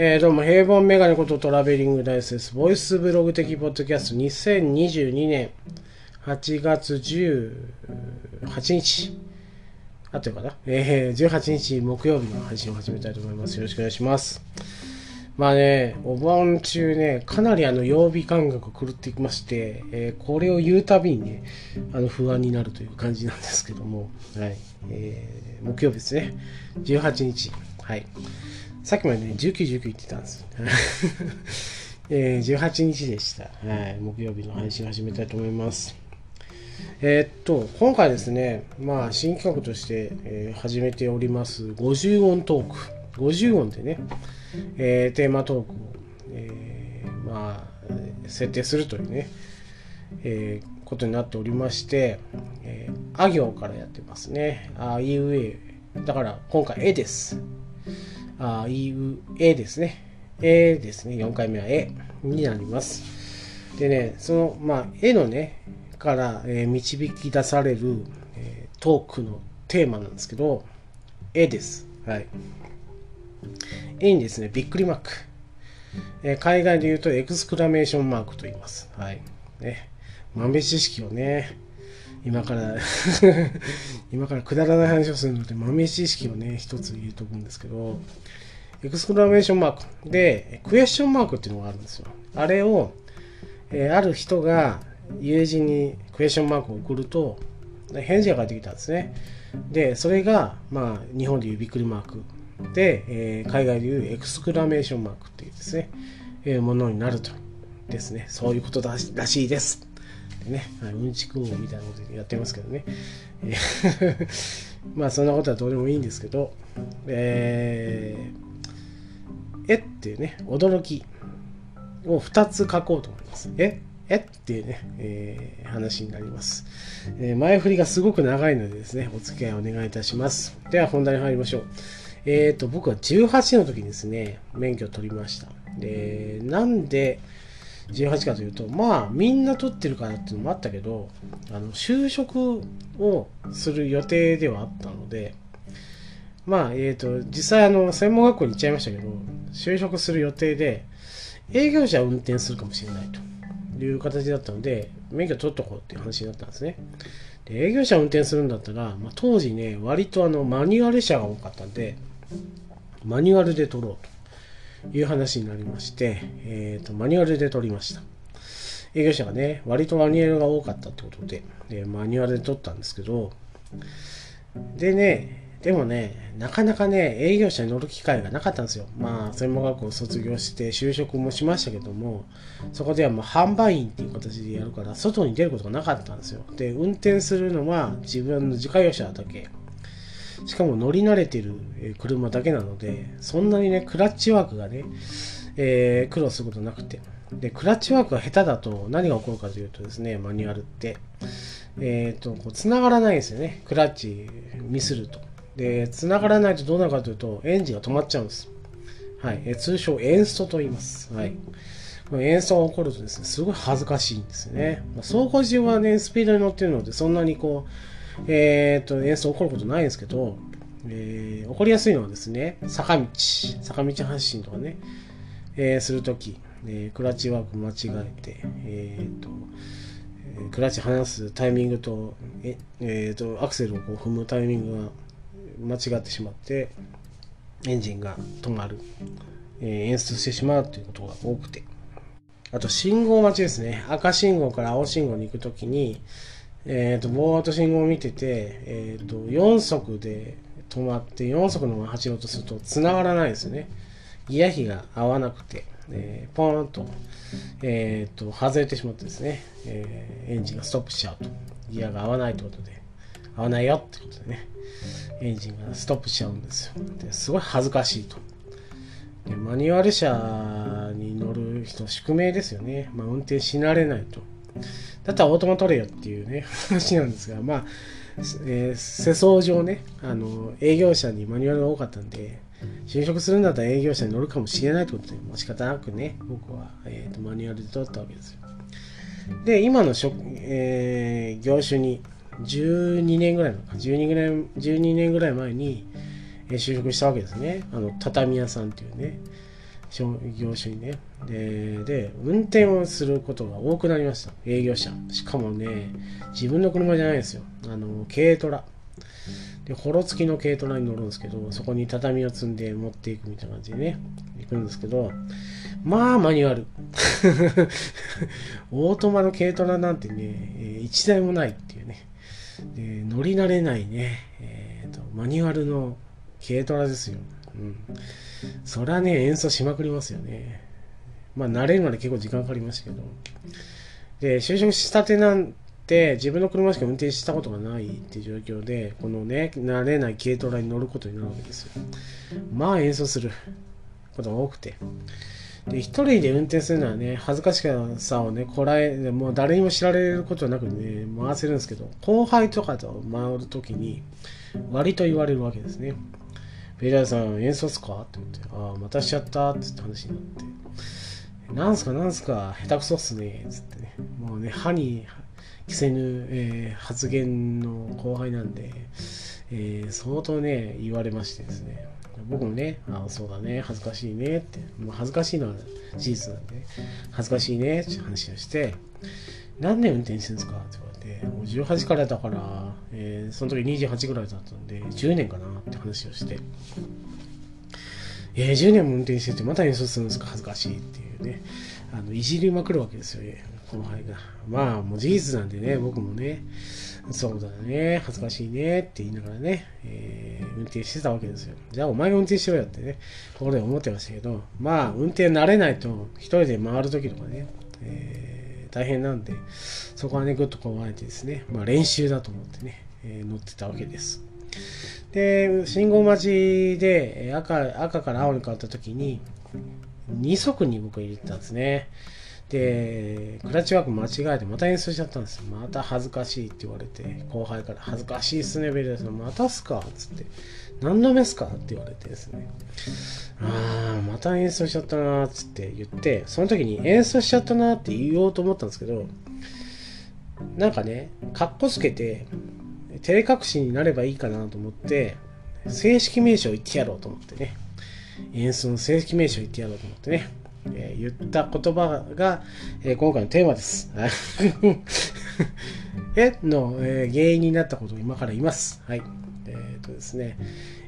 えー、どうも、平凡メガネことトラベリングダイスです。ボイスブログ的ポッドキャスト2022年8月18日。あというかな。えー、18日木曜日の配信を始めたいと思います。よろしくお願いします。まあね、お盆中ね、かなりあの曜日感覚狂ってきまして、えー、これを言うたびにね、あの不安になるという感じなんですけども、はい。えー、木曜日ですね。18日。はい。さっきまでね、19、19言ってたんです。えー、18日でした。はい。木曜日の配信を始めたいと思います。えー、っと、今回ですね、まあ、新企画として、えー、始めております、50音トーク。50音でね、えー、テーマトークを、えー、まあ、設定するというね、えー、ことになっておりまして、えー、あ行からやってますね。あいうえ。だから、今回、えです。あいう、えですね。えですね。4回目はえになります。でね、その、まあ、絵のね、から、えー、導き出される、えー、トークのテーマなんですけど、絵です。はい。絵にですね、びっくりマーク。えー、海外で言うとエクスクラメーションマークと言います。はい。ね。豆知識をね、今から 今からくだらない話をするので豆知識をね、一つ言うとくんですけど、エクスクラメーションマークで、クエスチョンマークっていうのがあるんですよ。あれを、えー、ある人が友人にクエスチョンマークを送ると、返事が返ってきたんですね。で、それが、まあ、日本でいうびっくりマークで、えー、海外でいうエクスクラメーションマークっていうですね、えー、ものになると。ですね。そういうことだらしいです。ね、はい、うんちく王みたいなことやってますけどね。まあそんなことはどうでもいいんですけど、えー、えっていうね、驚きを2つ書こうと思います。ええっていうね、えー、話になります、えー、前振りがすごく長いのでですね、お付き合いお願いいたします。では本題に入りましょう。えっ、ー、と、僕は18の時にですね、免許を取りました。で、なんで、18かというと、まあ、みんな取ってるからっていうのもあったけど、あの、就職をする予定ではあったので、まあ、えっ、ー、と、実際、あの、専門学校に行っちゃいましたけど、就職する予定で、営業者を運転するかもしれないという形だったので、免許取っとこうっていう話になったんですね。で営業者を運転するんだったら、まあ、当時ね、割とあの、マニュアル車が多かったんで、マニュアルで取ろうと。いう話になりまして、えーと、マニュアルで取りました。営業者がね、割とマニュアルが多かったってことで、でマニュアルで取ったんですけど、でね、でもね、なかなかね、営業者に乗る機会がなかったんですよ。まあ、専門学校を卒業して就職もしましたけども、そこではもう販売員っていう形でやるから、外に出ることがなかったんですよ。で、運転するのは自分の自家用車だけ。しかも乗り慣れてる車だけなので、そんなにね、クラッチワークがね、えー、苦労することなくて。で、クラッチワークが下手だと何が起こるかというとですね、マニュアルって、えっ、ー、と、こう、繋がらないんですよね。クラッチミスると。で、繋がらないとどうなるかというと、エンジンが止まっちゃうんです。はい。え通称、エンストと言います。はい。エンストが起こるとですね、すごい恥ずかしいんですよね。ま、走行中はね、スピードに乗ってるので、そんなにこう、えー、っと、演奏起こることないんですけど、えー、起こりやすいのはですね、坂道、坂道発進とかね、えー、するとき、えー、クラッチワーク間違えて、えー、っと、クラッチ離すタイミングと、ええー、とアクセルをこう踏むタイミングが間違ってしまって、エンジンが止まる、えー、演出してしまうということが多くて。あと、信号待ちですね。赤信号から青信号に行くときに、えっ、ー、と、ぼーっと信号を見てて、えっ、ー、と、4速で止まって、4速のまま走ろうとすると繋がらないですよね。ギア比が合わなくて、えー、ポーンと、えっ、と、外れてしまってですね、えエンジンがストップしちゃうと。ギアが合わないということで、合わないよってことでね、エンジンがストップしちゃうんですよ。ですごい恥ずかしいと。でマニュアル車に乗る人、宿命ですよね。まあ、運転し慣れないと。だったらオートマ取れよっていうね、話なんですが、まあ、えー、世相上ね、あの、営業者にマニュアルが多かったんで、就職するんだったら営業者に乗るかもしれないということで、も仕方なくね、僕は、えーと、マニュアルで取ったわけですよ。で、今の職、えー、業種に12年ぐらいのか、12, ぐらい12年ぐらい前に、えー、就職したわけですね。あの、畳屋さんっていうね、業種にねでで運転をすることが多くなりました。営業者。しかもね自分の車じゃないですよ。あの軽トラ。でホロ付きの軽トラに乗るんですけどそこに畳を積んで持っていくみたいな感じでね行くんですけどまあマニュアル。オートマの軽トラなんてね1台もないっていうね。で乗り慣れないね、えーと、マニュアルの軽トラですよ、うん、そりゃね演奏しまくりますよね。まあ慣れるまで結構時間かかりましたけど。で就職したてなんて自分の車しか運転したことがないっていう状況でこのね慣れない軽トラに乗ることになるわけですよ。まあ演奏する。ことが多くて。で、一人で運転するのはね、恥ずかしさをね、こらえ、もう誰にも知られることなくね、回せるんですけど、後輩とかと回るときに、割と言われるわけですね。ベイダーさん、演奏すか？って言って、ああ、またしちゃったって話になって、なんすかなんすか、下手くそっすね、つってね、もうね、歯に着せぬ、えー、発言の後輩なんで、えー、相当ね、言われましてですね、僕もね、ああ、そうだね、恥ずかしいねって、まあ、恥ずかしいのは事実なんで、恥ずかしいねって話をして、何年運転してるんですかって言われて、もう18からだから、えー、その時28ぐらいだったんで、10年かなって話をして、え、10年も運転してて、また演奏するんですか恥ずかしいっていうね、あのいじりまくるわけですよ、後輩が。まあ、もう事実なんでね、僕もね、そうだね、恥ずかしいねって言いながらね、えー、運転してたわけですよ。じゃあお前が運転しろよってね、心で思ってましたけど、まあ、運転慣れないと、一人で回るときとかね、えー、大変なんで、そこはね、ぐっとこうあえてですね、まあ練習だと思ってね、えー、乗ってたわけです。で、信号待ちで赤赤から青に変わったときに、2速に僕入れてたんですね。で、クラッチワーク間違えてまた演奏しちゃったんですよ。また恥ずかしいって言われて、後輩から恥ずかしいっすね、ベルダさん。またすかつって。何度目っすかって言われてですね。ああ、また演奏しちゃったなーっつって言って、その時に演奏しちゃったなーって言おうと思ったんですけど、なんかね、かっこつけて、照れ隠しになればいいかなと思って、正式名称言ってやろうと思ってね。演奏の正式名称言ってやろうと思ってね。えー、言った言葉が、えー、今回のテーマです。えの、えー、原因になったことを今から言います。はい。えっ、とですね、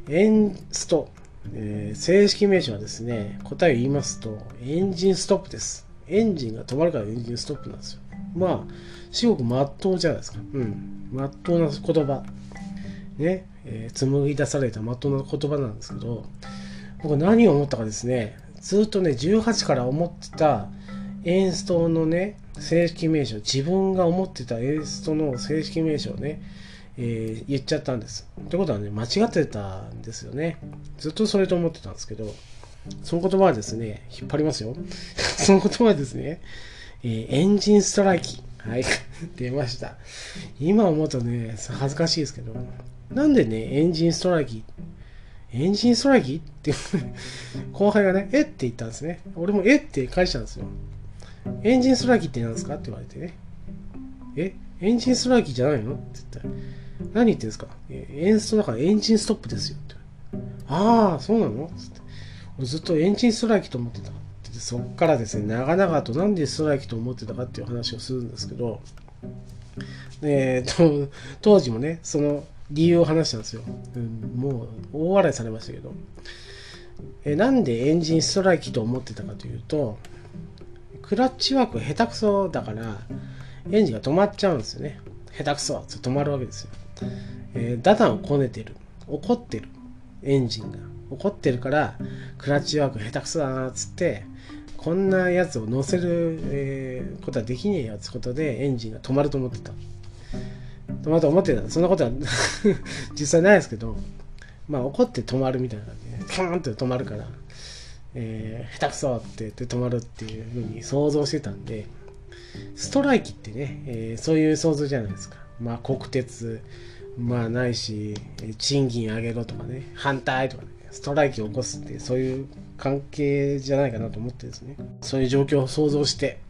エンスト、え正式名称はですね、答えを言いますと、エンジンストップです。エンジンが止まるからエンジンストップなんですよ。まあ、至極まっとうじゃないですか。うん。まっとうな言葉。ね、えー、紡ぎ出されたまっとうな言葉なんですけど、僕何を思ったかですね、ずっとね、18から思ってたエンストのね、正式名称、自分が思ってたエンストの正式名称をね、えー、言っちゃったんです。ってことはね、間違ってたんですよね。ずっとそれと思ってたんですけど、その言葉はですね、引っ張りますよ。その言葉はですね、えー、エンジンストライキ。はい、出ました。今思うとね、恥ずかしいですけど、なんでね、エンジンストライキエンジンストライキって 後輩がね、えって言ったんですね。俺もえって返したんですよ。エンジンストライキって何ですかって言われてね。えエンジンストライキじゃないの？って言ったら、何言ってんですか？エンストだからエンジンストップですよって。ああ、そうなの？つって。俺ずっとエンジンストライキと思ってた。そっからですね、長々となんでストライキと思ってたかっていう話をするんですけど、えー、と当時もね、その理由を話したんですよ。うん、もう大笑いされましたけど。えなんでエンジンストライキと思ってたかというと、クラッチワーク下手くそだから、エンジンが止まっちゃうんですよね。下手くそって止まるわけですよ。えー、ダダをこねてる。怒ってる。エンジンが。怒ってるから、クラッチワーク下手くそだなっつって、こんなやつを乗せる、えー、ことはできねえよってことでエンジンが止まると思ってた。止まると思ってた。そんなことは 実際ないですけど、まあ怒って止まるみたいな感じで、キャーンって止まるから、えー、下手くそって言って止まるっていうふうに想像してたんで、ストライキってね、えー、そういう想像じゃないですか。まあ国鉄、まあないし、賃金上げろとかね、反対とかね、ストライキを起こすってそういう関係じゃないかなと思ってですね、そういう状況を想像して、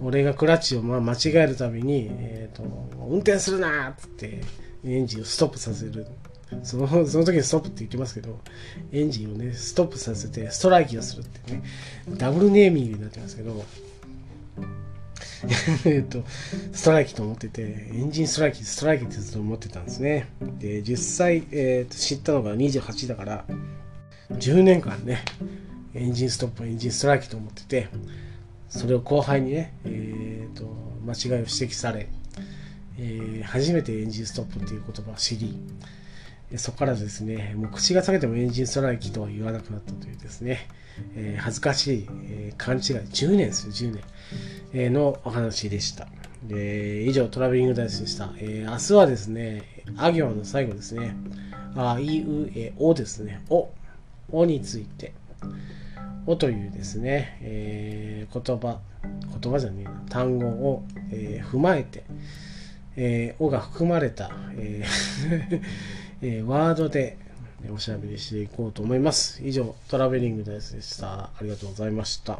俺がクラッチをまあ間違えるたびに、えーと、運転するなっつってエンジンをストップさせる。そのその時にストップって言ってますけど、エンジンをね、ストップさせてストライキをするってね、ダブルネーミングになってますけど、えっと、ストライキと思ってて、エンジンストライキ、ストライキってずっと思ってたんですね。で、実際、えー、と知ったのが28だから、10年間ね、エンジンストップ、エンジンストライキと思ってて、それを後輩にね、えー、と間違いを指摘され、えー、初めてエンジンストップっていう言葉を知り、そこからですね、もう口が裂けてもエンジンストライキとは言わなくなったというですね、えー、恥ずかしい、えー、勘違い、10年ですよ、10年、えー、のお話でした。で以上、トラベリングダイスでした。えー、明日はですね、あ行の最後ですね、あ、いう、え、おですね、お、おについて、おというですね、えー、言葉、言葉じゃねえな、単語を、えー、踏まえて、えー、おが含まれた、えー えー、ワードでおしゃべりしていこうと思います。以上、トラベリングダイスでした。ありがとうございました。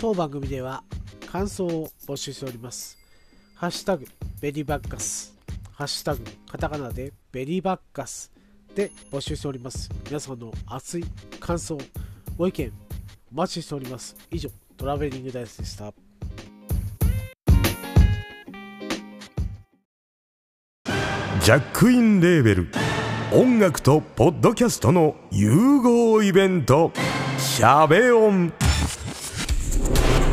当番組では感想を募集しております。ハッシュタグベリーバッカス、ハッシュタグカタカナでベリーバッカスで募集しております。皆さんの熱い感想、ご意見、お待ちしております。以上、トラベリングダイスでした。ジャックインレーベル音楽とポッドキャストの融合イベント「シャベオン」「